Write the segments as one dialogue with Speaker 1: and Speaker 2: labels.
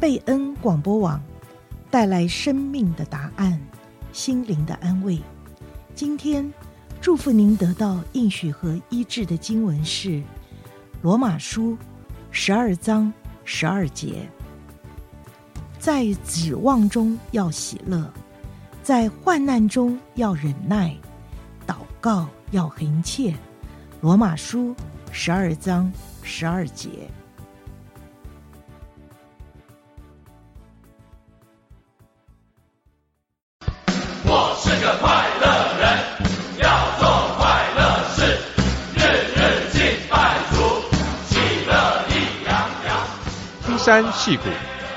Speaker 1: 贝恩广播网带来生命的答案，心灵的安慰。今天祝福您得到应许和医治的经文是《罗马书》十二章十二节。在指望中要喜乐，在患难中要忍耐，祷告要恒切。《罗马书》十二章十二
Speaker 2: 节。山戏谷，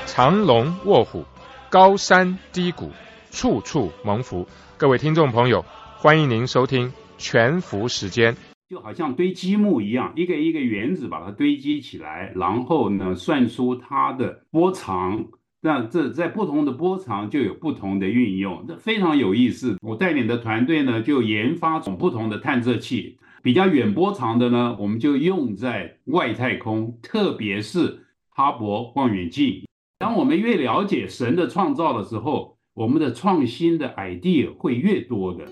Speaker 2: 藏龙卧虎，高山低谷，处处蒙福。各位听众朋友，欢迎您收听全福时间。
Speaker 3: 就好像堆积木一样，一个一个原子把它堆积起来，然后呢，算出它的波长。那这在不同的波长就有不同的运用，这非常有意思。我带领的团队呢，就研发种不同的探测器，比较远波长的呢，我们就用在外太空，特别是哈勃望远镜。当我们越了解神的创造的时候，我们的创新的 idea 会越多的。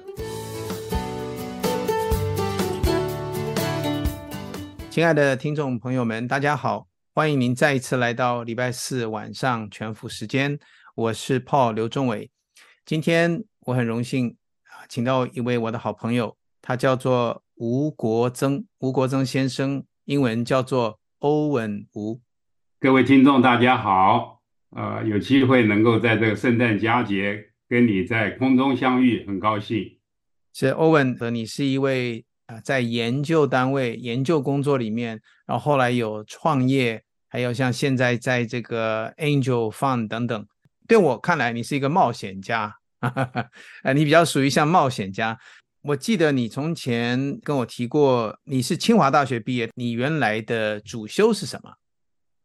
Speaker 4: 亲爱的听众朋友们，大家好。欢迎您再一次来到礼拜四晚上全福时间，我是 Paul 刘仲伟。今天我很荣幸啊，请到一位我的好朋友，他叫做吴国增，吴国增先生，英文叫做欧文吴。
Speaker 3: 各位听众大家好，呃，有机会能够在这个圣诞佳节跟你在空中相遇，很高兴。
Speaker 4: 是欧文和你是一位啊。在研究单位、研究工作里面，然后后来有创业，还有像现在在这个 Angel Fund 等等。对我看来，你是一个冒险家，呃，你比较属于像冒险家。我记得你从前跟我提过，你是清华大学毕业，你原来的主修是什么？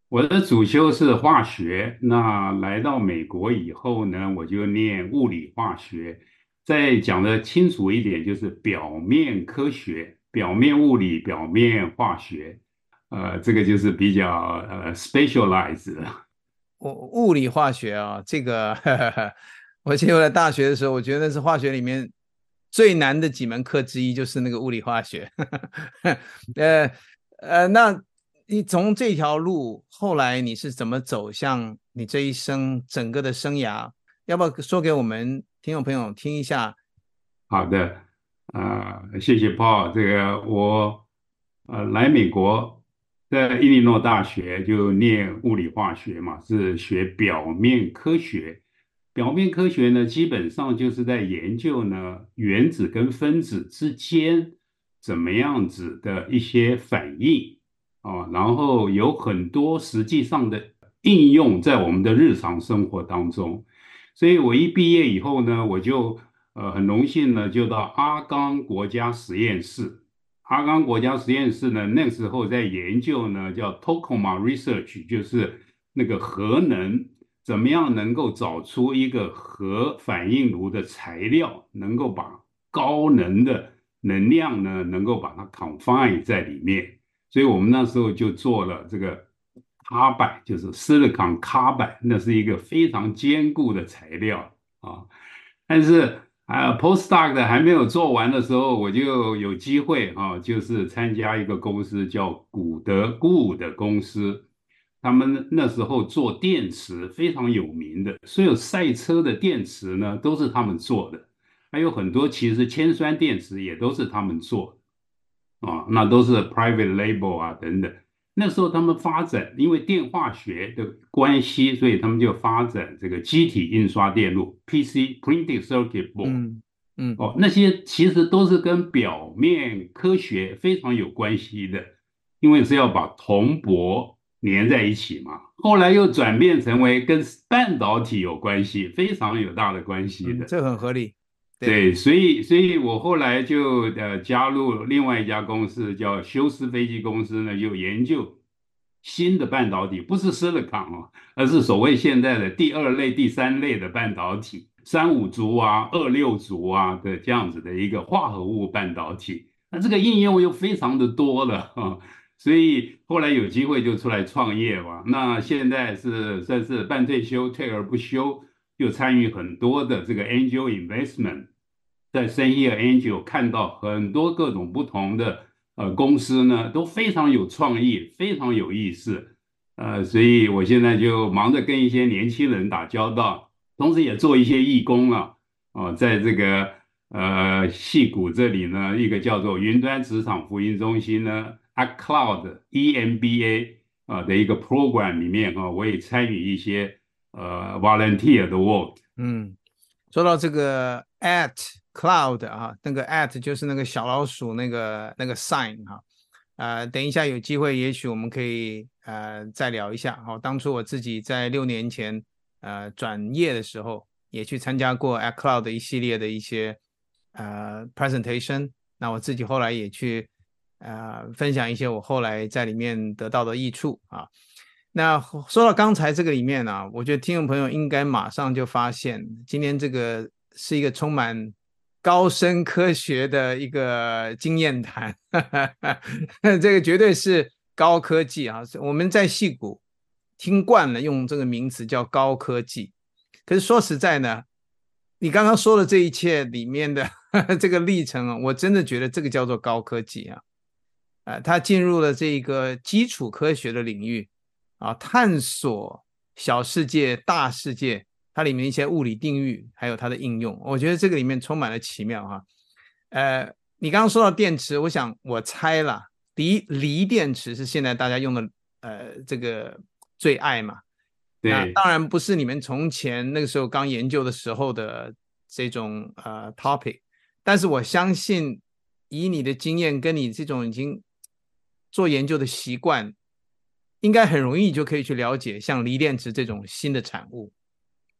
Speaker 3: 我的主修是化学。那来到美国以后呢，我就念物理化学。再讲的清楚一点，就是表面科学、表面物理、表面化学，呃，这个就是比较呃 specialized 我。
Speaker 4: 物物理化学啊，这个呵呵 我进入了大学的时候，我觉得是化学里面最难的几门课之一，就是那个物理化学。呵 呵呃呃，那你从这条路后来你是怎么走向你这一生整个的生涯？要不要说给我们？听众朋友，听一下。
Speaker 3: 好的，啊、呃，谢谢 Paul。这个我呃来美国，在伊利诺大学就念物理化学嘛，是学表面科学。表面科学呢，基本上就是在研究呢原子跟分子之间怎么样子的一些反应啊、然后有很多实际上的应用在我们的日常生活当中。所以我一毕业以后呢，我就呃很荣幸呢，就到阿冈国家实验室。阿冈国家实验室呢，那时候在研究呢，叫 Tokamak Research，就是那个核能怎么样能够找出一个核反应炉的材料，能够把高能的能量呢，能够把它 confine 在里面。所以我们那时候就做了这个。卡板就是 silicon carbide，那是一个非常坚固的材料啊。但是啊，postdoc 的还没有做完的时候，我就有机会啊，就是参加一个公司叫古德古伍的公司，他们那时候做电池非常有名的，所有赛车的电池呢都是他们做的，还有很多其实铅酸电池也都是他们做的啊，那都是 private label 啊等等。那时候他们发展，因为电化学的关系，所以他们就发展这个机体印刷电路，PC printing Circuit Board）。
Speaker 4: 嗯嗯，
Speaker 3: 哦，那些其实都是跟表面科学非常有关系的，因为是要把铜箔粘在一起嘛。后来又转变成为跟半导体有关系，非常有大的关系的。
Speaker 4: 嗯，这很合理。
Speaker 3: 对，所以，所以我后来就呃加入另外一家公司，叫休斯飞机公司呢，就研究新的半导体，不是 silicon 哦，而是所谓现在的第二类、第三类的半导体，三五族啊、二六族啊的这样子的一个化合物半导体。那这个应用又非常的多了啊，所以后来有机会就出来创业嘛。那现在是算是半退休，退而不休，就参与很多的这个 angel investment，在深夜 angel 看到很多各种不同的呃公司呢，都非常有创意，非常有意思。呃，所以我现在就忙着跟一些年轻人打交道，同时也做一些义工了啊。哦，在这个呃戏谷这里呢，一个叫做云端职场福音中心呢，ACT-Cloud EMBA 啊的一个 program 里面啊，我也参与一些呃 volunteer 的 work。
Speaker 4: 嗯，说到这个 At Cloud 啊，那个 At 就是那个小老鼠那个那个 sign 哈。呃，等一下有机会，也许我们可以呃再聊一下。好，当初我自己在六年前呃转业的时候，也去参加过 At Cloud 的一系列的一些呃 presentation。那我自己后来也去呃分享一些我后来在里面得到的益处啊。那说到刚才这个里面呢、我觉得听众朋友应该马上就发现，今天这个是一个充满。高深科学的一个经验谈，这个绝对是高科技啊！我们在戏谷听惯了用这个名词叫高科技，可是说实在呢，你刚刚说的这一切里面的 这个历程啊，我真的觉得这个叫做高科技啊！啊，它进入了这个基础科学的领域啊，探索小世界、大世界。它里面一些物理定律，还有它的应用，我觉得这个里面充满了奇妙哈。呃，你刚刚说到电池，我想我猜了，锂锂电池是现在大家用的呃这个最爱嘛。
Speaker 3: 对。
Speaker 4: 那当然不是你们从前那个时候刚研究的时候的这种呃 topic，但是我相信以你的经验跟你这种已经做研究的习惯，应该很容易就可以去了解像锂电池这种新的产物。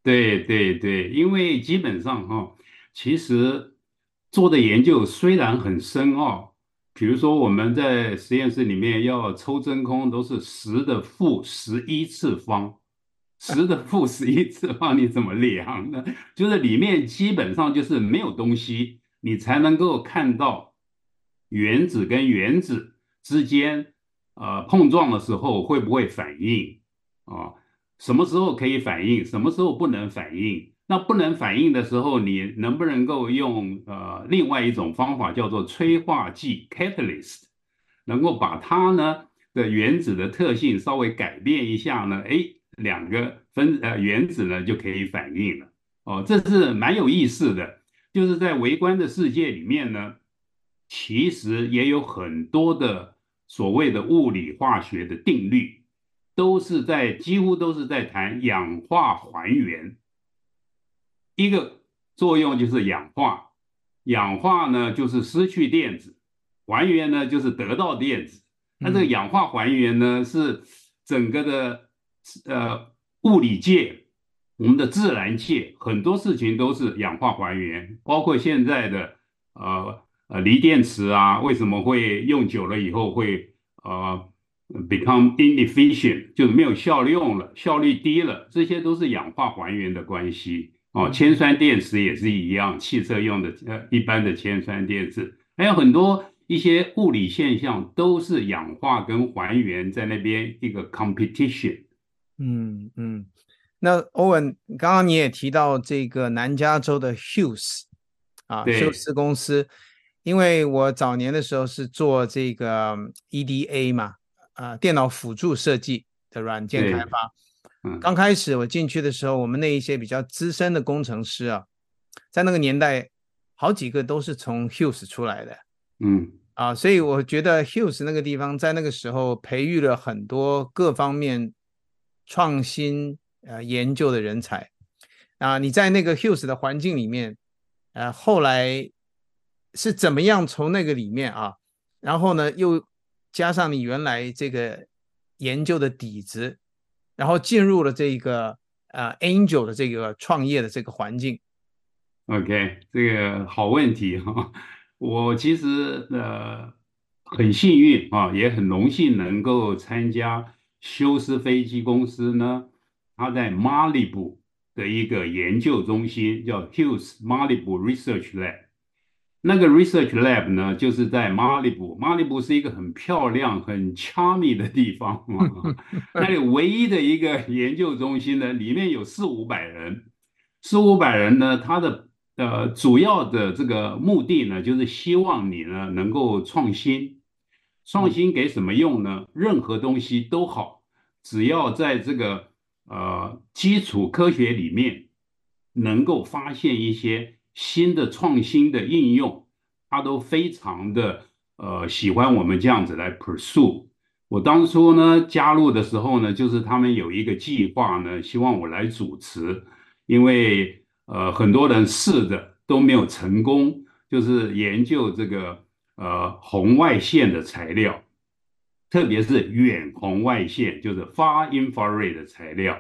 Speaker 3: 对对对，因为基本上哈、哦，其实做的研究虽然很深奥，比如说我们在实验室里面要抽真空，都是十的负十一次方，十的负十一次方，你怎么量呢？就是里面基本上就是没有东西，你才能够看到原子跟原子之间呃碰撞的时候会不会反应啊？什么时候可以反应，什么时候不能反应？那不能反应的时候，你能不能够用呃另外一种方法叫做催化剂 （catalyst），能够把它呢的原子的特性稍微改变一下呢？哎，两个分呃原子呢就可以反应了。哦，这是蛮有意思的。就是在微观的世界里面呢，其实也有很多的所谓的物理化学的定律。都是在几乎都是在谈氧化还原，一个作用就是氧化，氧化呢就是失去电子，还原呢就是得到电子。那这个氧化还原呢是整个的呃物理界，我们的自然界很多事情都是氧化还原，包括现在的呃呃锂电池啊，为什么会用久了以后会呃。become inefficient 就是没有效用了，效率低了，这些都是氧化还原的关系哦。铅酸电池也是一样，汽车用的呃一般的铅酸电池，还有很多一些物理现象都是氧化跟还原在那边一个 competition。
Speaker 4: 嗯嗯，那欧文刚刚你也提到这个南加州的 Hughes 啊，休斯公司，因为我早年的时候是做这个 EDA 嘛。啊、呃，电脑辅助设计的软件开发，嗯，刚开始我进去的时候，我们那一些比较资深的工程师啊，在那个年代，好几个都是从 Hughes 出来的，
Speaker 3: 嗯，啊，
Speaker 4: 所以我觉得 Hughes 那个地方在那个时候培育了很多各方面创新呃研究的人才啊。你在那个 Hughes 的环境里面，呃，后来是怎么样从那个里面啊，然后呢又。加上你原来这个研究的底子，然后进入了这个呃 Angel 的这个创业的这个环境。
Speaker 3: OK，这个好问题哈。我其实呃很幸运啊，也很荣幸能够参加休斯飞机公司呢，它在马里布的一个研究中心叫 Hughes Malibu Research Lab。那个 research lab 呢，就是在马里布。马里布是一个很漂亮、很 charming 的地方。那里唯一的一个研究中心呢，里面有四五百人。四五百人呢，他的呃主要的这个目的呢，就是希望你呢能够创新。创新给什么用呢？任何东西都好，只要在这个呃基础科学里面能够发现一些。新的创新的应用，他都非常的呃喜欢我们这样子来 pursue。我当初呢加入的时候呢，就是他们有一个计划呢，希望我来主持，因为呃很多人试的都没有成功，就是研究这个呃红外线的材料，特别是远红外线，就是 far infrared 的材料。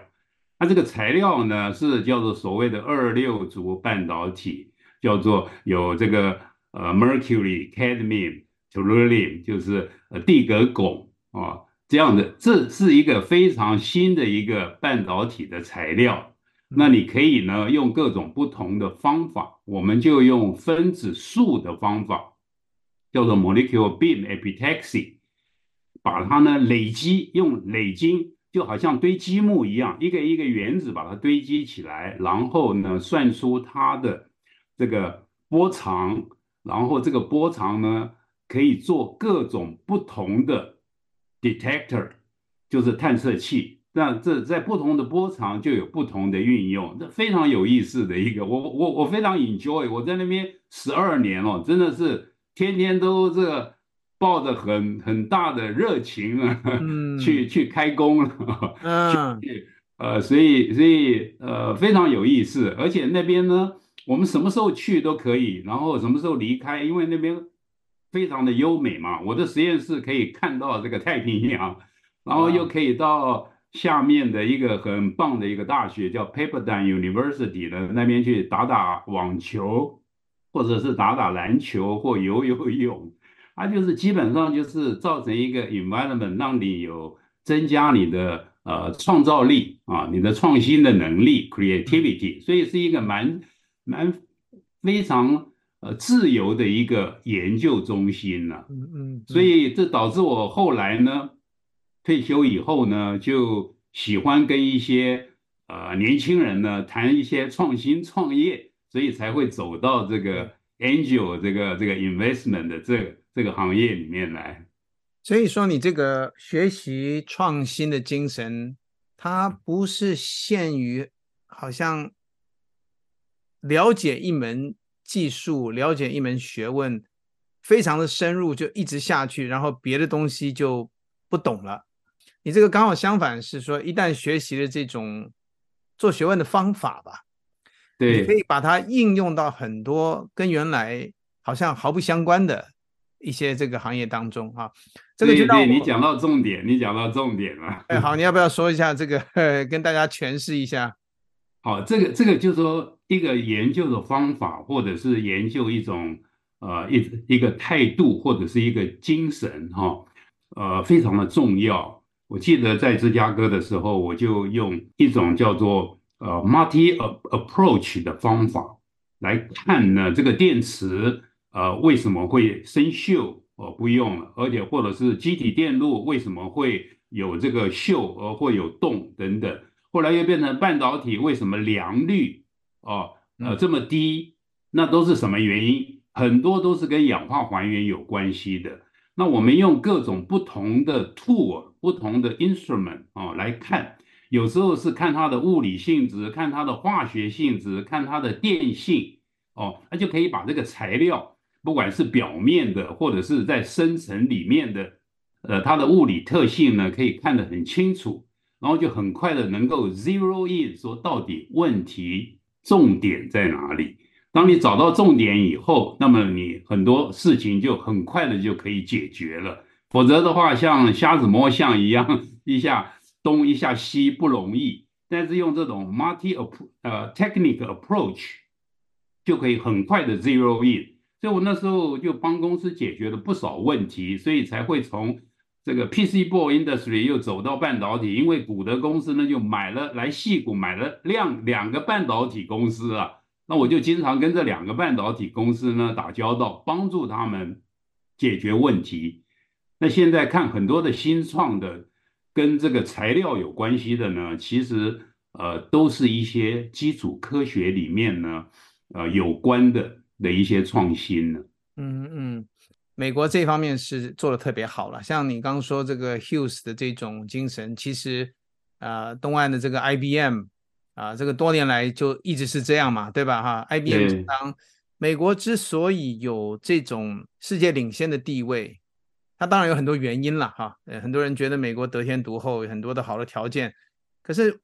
Speaker 3: 它这个材料呢是叫做所谓的二六族半导体，叫做有这个呃 mercury、cadmium、tellurium，就是呃地格汞啊这样的，这是一个非常新的一个半导体的材料。那你可以呢用各种不同的方法，我们就用分子束的方法，叫做 molecular beam epitaxy，把它呢累积，用累积。就好像堆积木一样，一个一个原子把它堆积起来，然后呢，算出它的这个波长，然后这个波长呢，可以做各种不同的 detector，就是探测器。那这在不同的波长就有不同的运用，这非常有意思的一个。我我我非常 enjoy，我在那边十二年哦，真的是天天都这个。抱着很很大的热情啊，嗯、去去开工了，嗯，去呃，所以所以呃非常有意思，而且那边呢，我们什么时候去都可以，然后什么时候离开，因为那边非常的优美嘛。我的实验室可以看到这个太平洋，然后又可以到下面的一个很棒的一个大学叫 Pepperdine University 的那边去打打网球，或者是打打篮球或游游泳。它就是基本上就是造成一个 environment，让你有增加你的呃创造力啊，你的创新的能力 creativity，所以是一个蛮蛮非常呃自由的一个研究中心呢。嗯嗯。所以这导致我后来呢退休以后呢，就喜欢跟一些呃年轻人呢谈一些创新创业，所以才会走到这个 angel 这个这个 investment 的这。这个行业里面来，
Speaker 4: 所以说你这个学习创新的精神，它不是限于好像了解一门技术、了解一门学问，非常的深入就一直下去，然后别的东西就不懂了。你这个刚好相反，是说一旦学习了这种做学问的方法吧，
Speaker 3: 对，
Speaker 4: 你可以把它应用到很多跟原来好像毫不相关的。一些这个行业当中哈，这个就让
Speaker 3: 你讲到重点，你讲到重点了。
Speaker 4: 哎，好，你要不要说一下这个，呵跟大家诠释一下？
Speaker 3: 好，这个这个就是说一个研究的方法，或者是研究一种呃一一个态度，或者是一个精神哈，呃，非常的重要。我记得在芝加哥的时候，我就用一种叫做呃 multi approach 的方法来看呢这个电池。呃，为什么会生锈？呃，不用了，而且或者是机体电路为什么会有这个锈而会有洞等等？后来又变成半导体为什么良率哦呃这么低？那都是什么原因？很多都是跟氧化还原有关系的。那我们用各种不同的 tool、不同的 instrument 啊、哦、来看，有时候是看它的物理性质，看它的化学性质，看它的电性哦，那就可以把这个材料。不管是表面的，或者是在深层里面的，呃，它的物理特性呢，可以看得很清楚，然后就很快的能够 zero in，说到底问题重点在哪里？当你找到重点以后，那么你很多事情就很快的就可以解决了。否则的话，像瞎子摸象一样，一下东一下西不容易。但是用这种 multi 呃 technical approach，就可以很快的 zero in。所以我那时候就帮公司解决了不少问题，所以才会从这个 PC board industry 又走到半导体。因为古德公司呢就买了来细谷买了两两个半导体公司啊，那我就经常跟这两个半导体公司呢打交道，帮助他们解决问题。那现在看很多的新创的跟这个材料有关系的呢，其实呃都是一些基础科学里面呢呃有关的的一些创新呢。
Speaker 4: 嗯嗯，美国这方面是做的特别好了。像你刚刚说这个 Hughes 的这种精神，其实呃东岸的这个 IBM 啊、呃，这个多年来就一直是这样嘛，对吧？哈，IBM 当美国之所以有这种世界领先的地位。它当然有很多原因了哈，呃，很多人觉得美国得天独厚，有很多的好的条件。可是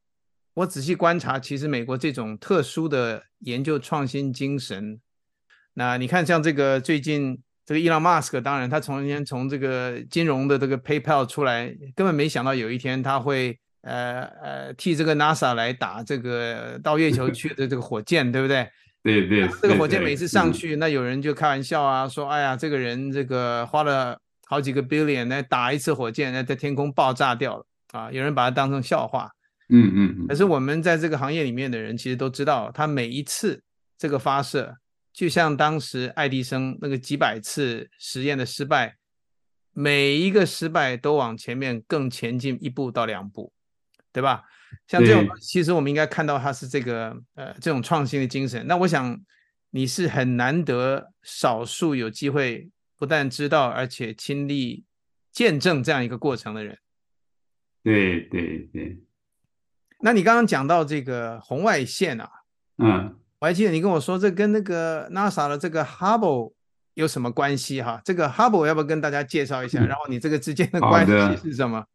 Speaker 4: 我仔细观察，其实美国这种特殊的研究创新精神，那你看像这个最近这个伊朗马斯克，当然他从前从这个金融的这个 PayPal 出来，根本没想到有一天他会呃呃替这个 NASA 来打这个到月球去的这个火箭，对不对？
Speaker 3: 对对，
Speaker 4: 这个火箭每次上去，那有人就开玩笑啊，说哎呀，这个人这个花了。好几个 billion 来打一次火箭，那在天空爆炸掉了啊！有人把它当成笑话，
Speaker 3: 嗯嗯嗯。
Speaker 4: 可是我们在这个行业里面的人，其实都知道，他每一次这个发射，就像当时爱迪生那个几百次实验的失败，每一个失败都往前面更前进一步到两步，对吧？像这种，其实我们应该看到他是这个呃这种创新的精神。那我想你是很难得少数有机会。不但知道，而且亲历见证这样一个过程的人，
Speaker 3: 对对对。
Speaker 4: 那你刚刚讲到这个红外线啊，
Speaker 3: 嗯，
Speaker 4: 我还记得你跟我说，这跟那个 NASA 的这个 Hubble 有什么关系哈？这个 Hubble 要不要跟大家介绍一下？嗯，然后你这个之间的关系是什么？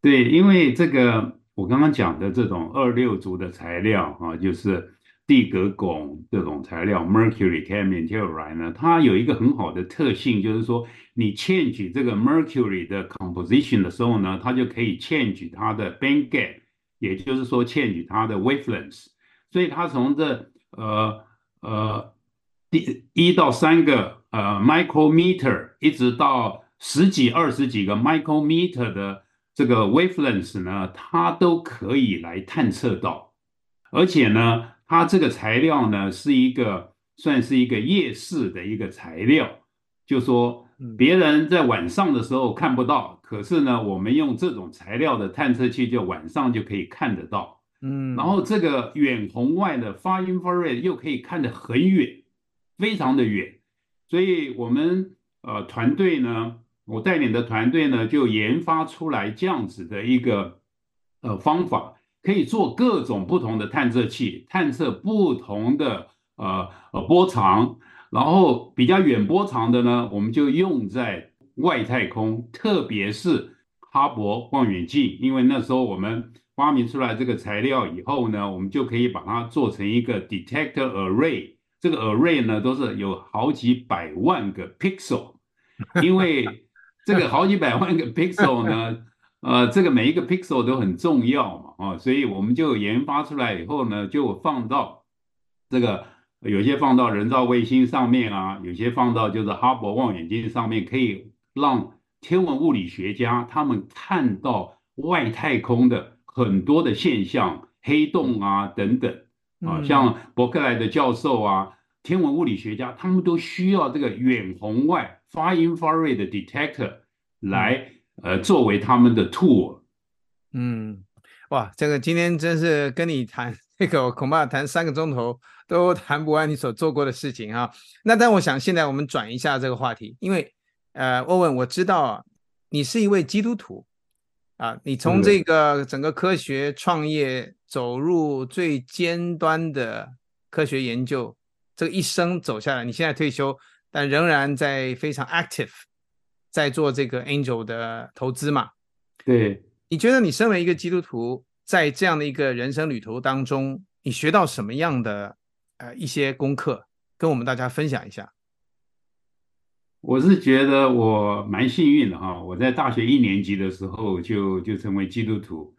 Speaker 3: 对，因为这个我刚刚讲的这种二六族的材料啊，就是。地格汞这种材料 （mercury、c a d m i u telluride） 呢，它有一个很好的特性，就是说你 change 这个 mercury 的 composition 的时候呢，它就可以 change 它的 band gap，也就是说 change 它的 wavelength。所以它从这呃呃第一到三个呃 micrometer，一直到十几二十几个 micrometer 的这个 wavelength 呢，它都可以来探测到，而且呢。它这个材料呢，是一个算是一个夜视的一个材料，就说别人在晚上的时候看不到，可是呢，我们用这种材料的探测器，就晚上就可以看得到。嗯，然后这个远红外的 far infrared 又可以看得很远，非常的远，所以我们呃团队呢，我带领的团队呢，就研发出来这样子的一个呃方法。可以做各种不同的探测器，探测不同的呃呃波长，然后比较远波长的呢，我们就用在外太空，特别是哈勃望远镜，因为那时候我们发明出来这个材料以后呢，我们就可以把它做成一个 detector array，这个 array 呢都是有好几百万个 pixel，因为这个好几百万个 pixel 呢。呃，这个每一个 pixel 都很重要嘛，啊，所以我们就研发出来以后呢，就放到这个有些放到人造卫星上面啊，有些放到就是哈勃望远镜上面，可以让天文物理学家他们看到外太空的很多的现象，黑洞啊等等啊，像伯克莱的教授啊，天文物理学家他们都需要这个远红外 far infrared 的 detector 来。呃，作为他们的 tool，
Speaker 4: 嗯，哇，这个今天真是跟你谈这个，我恐怕谈三个钟头都谈不完你所做过的事情哈。那但我想现在我们转一下这个话题，因为呃，欧文，我知道啊，你是一位基督徒啊，你从这个整个科学创业走入最尖端的科学研究，这个一生走下来，你现在退休，但仍然在非常 active。在做这个 angel 的投资嘛？
Speaker 3: 对，
Speaker 4: 你觉得你身为一个基督徒，在这样的一个人生旅途当中，你学到什么样的呃一些功课，跟我们大家分享一下？
Speaker 3: 我是觉得我蛮幸运的哈，我在大学一年级的时候就就成为基督徒，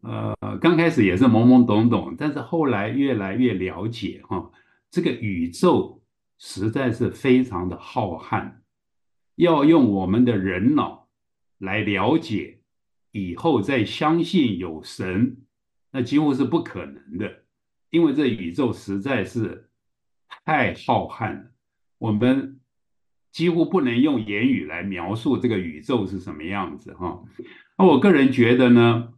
Speaker 3: 呃，刚开始也是懵懵懂懂，但是后来越来越了解哈，这个宇宙实在是非常的浩瀚。要用我们的人脑来了解，以后再相信有神，那几乎是不可能的，因为这宇宙实在是太浩瀚了，我们几乎不能用言语来描述这个宇宙是什么样子哈。那我个人觉得呢，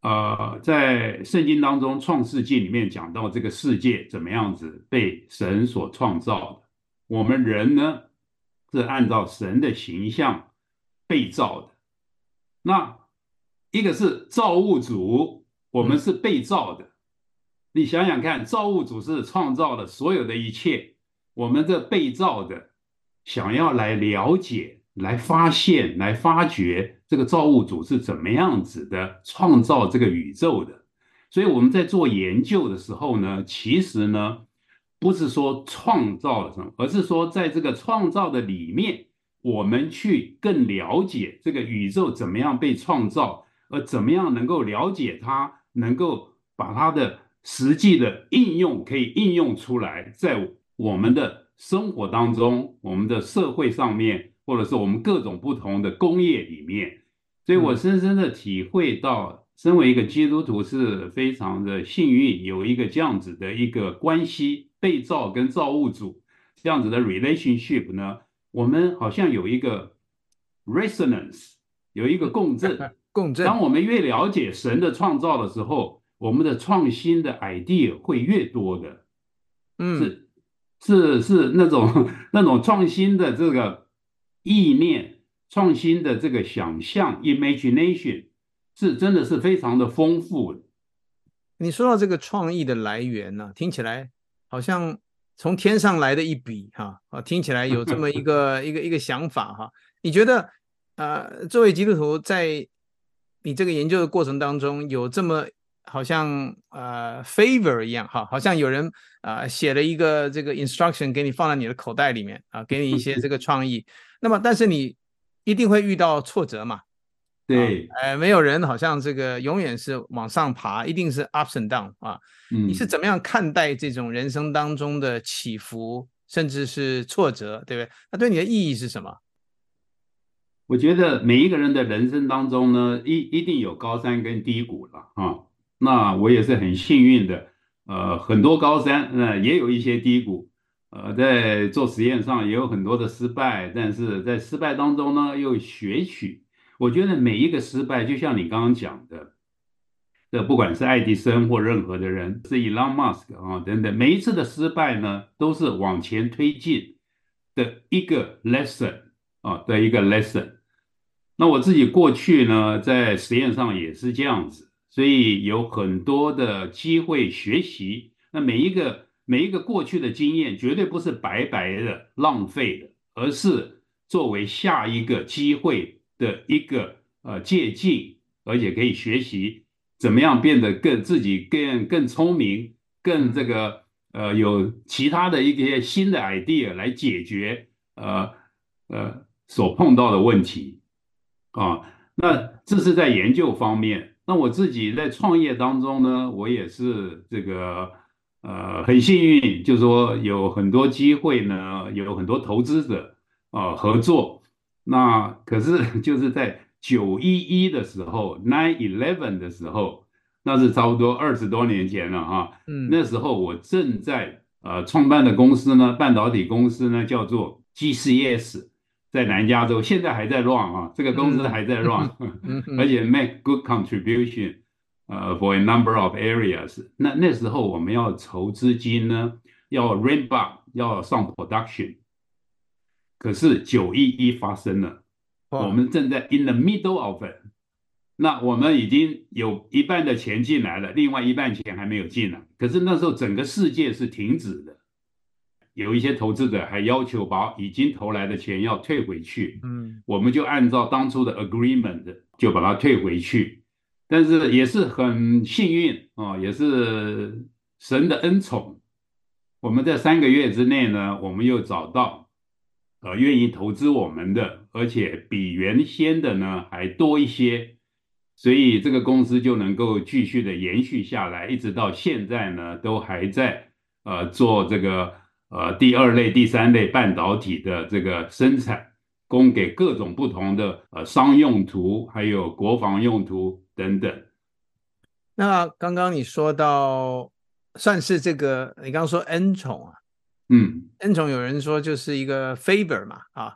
Speaker 3: 呃，在圣经当中《创世纪》里面讲到这个世界怎么样子被神所创造的，我们人呢是按照神的形象被造的。那一个是造物主，我们是被造的。你想想看，造物主是创造了所有的一切，我们这被造的，想要来了解、来发现、来发掘这个造物主是怎么样子的创造这个宇宙的。所以我们在做研究的时候呢，其实呢，不是说创造了什么，而是说在这个创造的里面，我们去更了解这个宇宙怎么样被创造，而怎么样能够了解它，能够把它的。实际的应用可以应用出来，在我们的生活当中，我们的社会上面，或者是我们各种不同的工业里面，所以我深深的体会到，身为一个基督徒是非常的幸运，有一个这样子的一个关系，被造跟造物主这样子的 relationship 呢，我们好像有一个 resonance，有一个共振，
Speaker 4: 共振。
Speaker 3: 当我们越了解神的创造的时候。我们的创新的 idea 会越多的，
Speaker 4: 嗯，
Speaker 3: 是是是那种那种创新的这个意念，创新的这个想象 imagination 是真的是非常的丰富的。
Speaker 4: 你说到这个创意的来源呢、啊，听起来好像从天上来的一笔哈啊，听起来有这么一个一个一个想法哈。你觉得呃，作为基督徒，在你这个研究的过程当中，有这么好像呃 favor 一样哈，好像有人啊、写了一个这个 instruction 给你放在你的口袋里面啊，给你一些这个创意。那么，但是你一定会遇到挫折嘛？
Speaker 3: 对，
Speaker 4: 呃、啊，没有人好像这个永远是往上爬，一定是 ups and down 啊。
Speaker 3: 嗯，
Speaker 4: 你是怎么样看待这种人生当中的起伏，甚至是挫折，对不对？那对你的意义是什么？
Speaker 3: 我觉得每一个人的人生当中呢，一一定有高山跟低谷了啊。那我也是很幸运的，呃，很多高山，呃，也有一些低谷，呃，在做实验上也有很多的失败，但是在失败当中呢，又学取。我觉得每一个失败，就像你刚刚讲的，这不管是爱迪生或任何的人，是 Elon Musk 啊等等，每一次的失败呢，都是往前推进的一个 lesson 啊的一个 lesson。那我自己过去呢，在实验上也是这样子。所以有很多的机会学习，那每一个每一个过去的经验绝对不是白白的浪费的，而是作为下一个机会的一个呃借鉴，而且可以学习怎么样变得更自己更更聪明，更这个呃有其他的一些新的 idea 来解决呃呃所碰到的问题啊，那这是在研究方面。那我自己在创业当中呢，我也是这个呃很幸运，就是说有很多机会呢，有很多投资者啊、合作。那可是 就是在九一一的时候，nine eleven 的时候，那是差不多二十多年前了哈。嗯，那时候我正在呃创办的公司呢，半导体公司呢叫做 GCS。在南加州，现在还在 run 啊，这个公司还在 run，而且 make good contribution，呃，for a number of areas。那那时候我们要筹资金呢，要 ramp up，要上 production。可是九一一发生了，我们正在 in the middle of it。那我们已经有一半的钱进来了，另外一半钱还没有进来。可是那时候整个世界是停止的。有一些投资者还要求把已经投来的钱要退回去，嗯，我们就按照当初的 agreement 就把它退回去，但是也是很幸运啊，也是神的恩宠。我们在三个月之内呢，我们又找到呃愿意投资我们的，而且比原先的呢还多一些，所以这个公司就能够继续的延续下来，一直到现在呢都还在呃做这个。呃，第二类、第三类半导体的这个生产，供给各种不同的呃商用途，还有国防用途等等。
Speaker 4: 那刚刚你说到，算是这个，你刚刚说恩宠啊，
Speaker 3: 嗯，
Speaker 4: 恩宠有人说就是一个 favor 嘛，啊，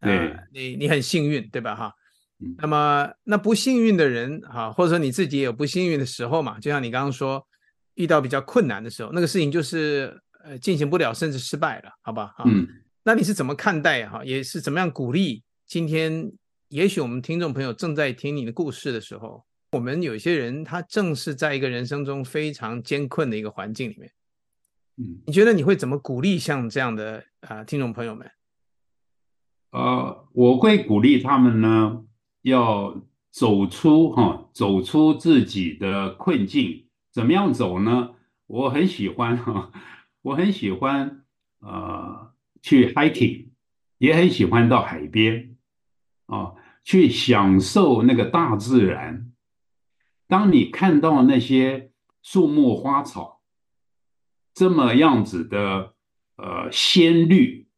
Speaker 3: 对，
Speaker 4: 呃、你你很幸运，对吧？哈，
Speaker 3: 嗯、
Speaker 4: 那么那不幸运的人，哈，或者说你自己也有不幸运的时候嘛，就像你刚刚说，遇到比较困难的时候，那个事情就是呃进行不了，甚至失败了，好吧？哈，
Speaker 3: 嗯，
Speaker 4: 那你是怎么看待哈？也是怎么样鼓励？今天也许我们听众朋友正在听你的故事的时候，我们有些人他正是在一个人生中非常艰困的一个环境里面。
Speaker 3: 嗯，
Speaker 4: 你觉得你会怎么鼓励像这样的啊、呃、听众朋友们？
Speaker 3: 呃，我会鼓励他们呢，要走出哈、哦，走出自己的困境。怎么样走呢？我很喜欢哈、哦，我很喜欢呃去 hiking，也很喜欢到海边啊、哦，去享受那个大自然。当你看到那些树木花草。这么样子的呃鲜绿，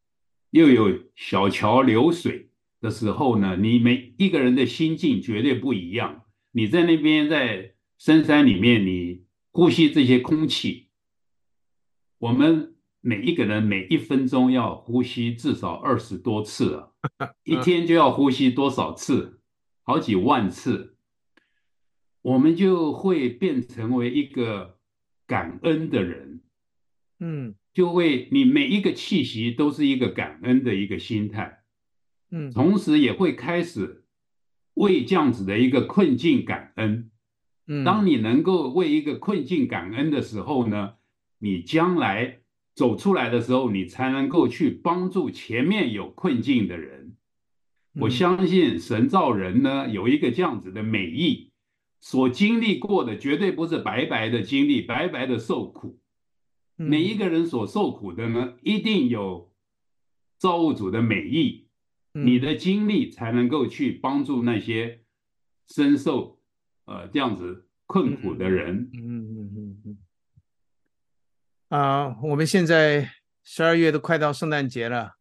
Speaker 3: 又有小桥流水的时候呢，你每一个人的心境绝对不一样。你在那边在深山里面，你呼吸这些空气，我们每一个人每一分钟要呼吸至少二十多次啊，一天就要呼吸多少次？好几万次，我们就会变成为一个感恩的人。
Speaker 4: 嗯，
Speaker 3: 就会你每一个气息都是一个感恩的一个心态，
Speaker 4: 嗯，
Speaker 3: 同时也会开始为这样子的一个困境感恩。
Speaker 4: 嗯，
Speaker 3: 当你能够为一个困境感恩的时候呢，你将来走出来的时候，你才能够去帮助前面有困境的人。我相信神造人呢，有一个这样子的美意，所经历过的绝对不是白白的经历，白白的受苦。每一个人所受苦的呢，一定有造物主的美意，你的经历才能够去帮助那些深受呃这样子困苦的人。
Speaker 4: 嗯嗯嗯嗯嗯。啊，我们现在十二月都快到圣诞节了，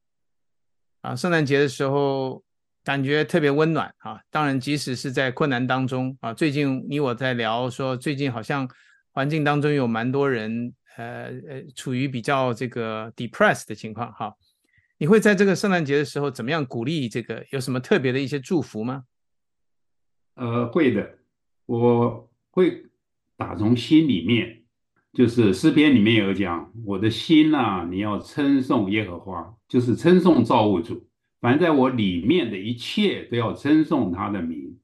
Speaker 4: 啊，圣诞节的时候感觉特别温暖啊。当然，即使是在困难当中啊，最近你我在聊说，最近好像环境当中有蛮多人。呃呃，处于比较这个 depressed 的情况哈，你会在这个圣诞节的时候怎么样鼓励这个？有什么特别的一些祝福吗？
Speaker 3: 呃，会的，我会打从心里面，就是诗篇里面有讲，我的心呐、啊，你要称颂耶和华，就是称颂造物主，凡在我里面的一切都要称颂他的名。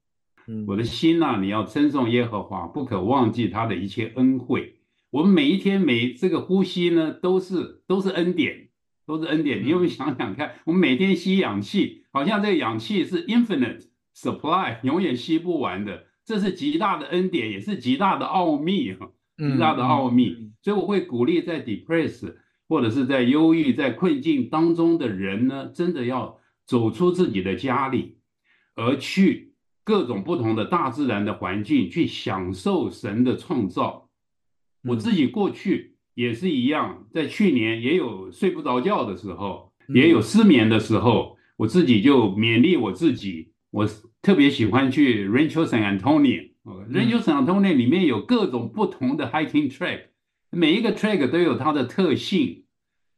Speaker 3: 嗯，我的心呐、啊，你要称颂耶和华，不可忘记他的一切恩惠。我们每一天每这个呼吸呢，都是都是恩典，都是恩典。你有没有想想看，我们每天吸氧气，好像这个氧气是 infinite supply，永远吸不完的，这是极大的恩典，也是极大的奥秘啊，极大的奥秘。所以我会鼓励在 depress 或者是在忧郁、在困境当中的人呢，真的要走出自己的家里，而去各种不同的大自然的环境，去享受神的创造。我自己过去也是一样，在去年也有睡不着觉的时候，也有失眠的时候，我自己就勉励我自己。我特别喜欢去 Rancho San Antonio，Rancho San Antonio 里面有各种不同的 hiking track，每一个 track 都有它的特性。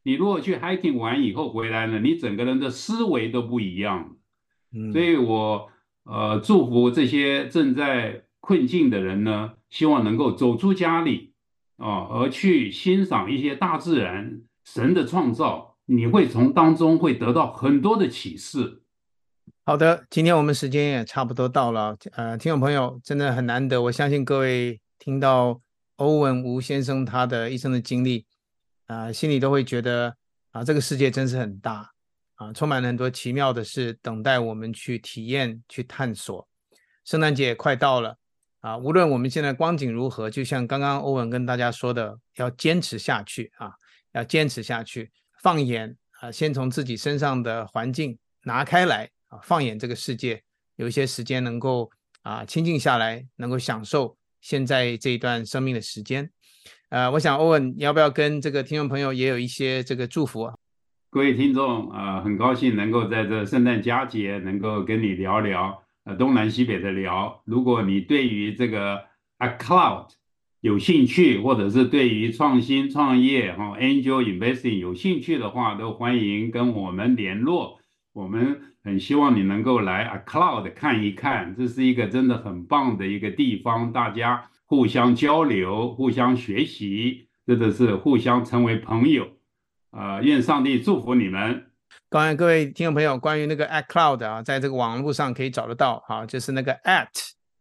Speaker 3: 你如果去 hiking 完以后回来了，你整个人的思维都不一样。所以我呃祝福这些正在困境的人呢，希望能够走出家里。啊，而去欣赏一些大自然神的创造，你会从当中会得到很多的启示。
Speaker 4: 好的，今天我们时间也差不多到了，呃，听众朋友真的很难得，我相信各位听到欧文吴先生他的一生的经历，啊、心里都会觉得啊，这个世界真是很大啊，充满了很多奇妙的事等待我们去体验、去探索。圣诞节快到了。啊，无论我们现在光景如何，就像刚刚欧文跟大家说的，要坚持下去啊，要坚持下去。放眼啊，先从自己身上的环境拿开来啊，放眼这个世界，有一些时间能够啊清静下来，能够享受现在这一段生命的时间。呃，我想欧文，你要不要跟这个听众朋友也有一些这个祝福？
Speaker 3: 各位听众啊，很高兴能够在这圣诞佳节能够跟你聊聊。呃，东南西北的聊，如果你对于这个 A Cloud 有兴趣，或者是对于创新创业哈 Angel Investing 有兴趣的话，都欢迎跟我们联络。我们很希望你能够来 A Cloud 看一看，这是一个真的很棒的一个地方，大家互相交流、互相学习，真的是互相成为朋友。呃，愿上帝祝福你们。
Speaker 4: 刚才各位听众朋友，关于那个 at @cloud 啊，在这个网络上可以找得到，哈，就是那个 at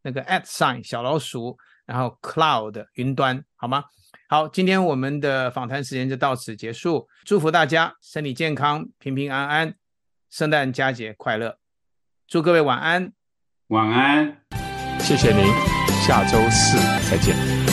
Speaker 4: 那个 at sign 小老鼠，然后 cloud 云端，好吗？好，今天我们的访谈时间就到此结束，祝福大家身体健康、平平安安，圣诞佳节快乐，祝各位晚安，
Speaker 3: 晚安，
Speaker 2: 谢谢您，下周四再见。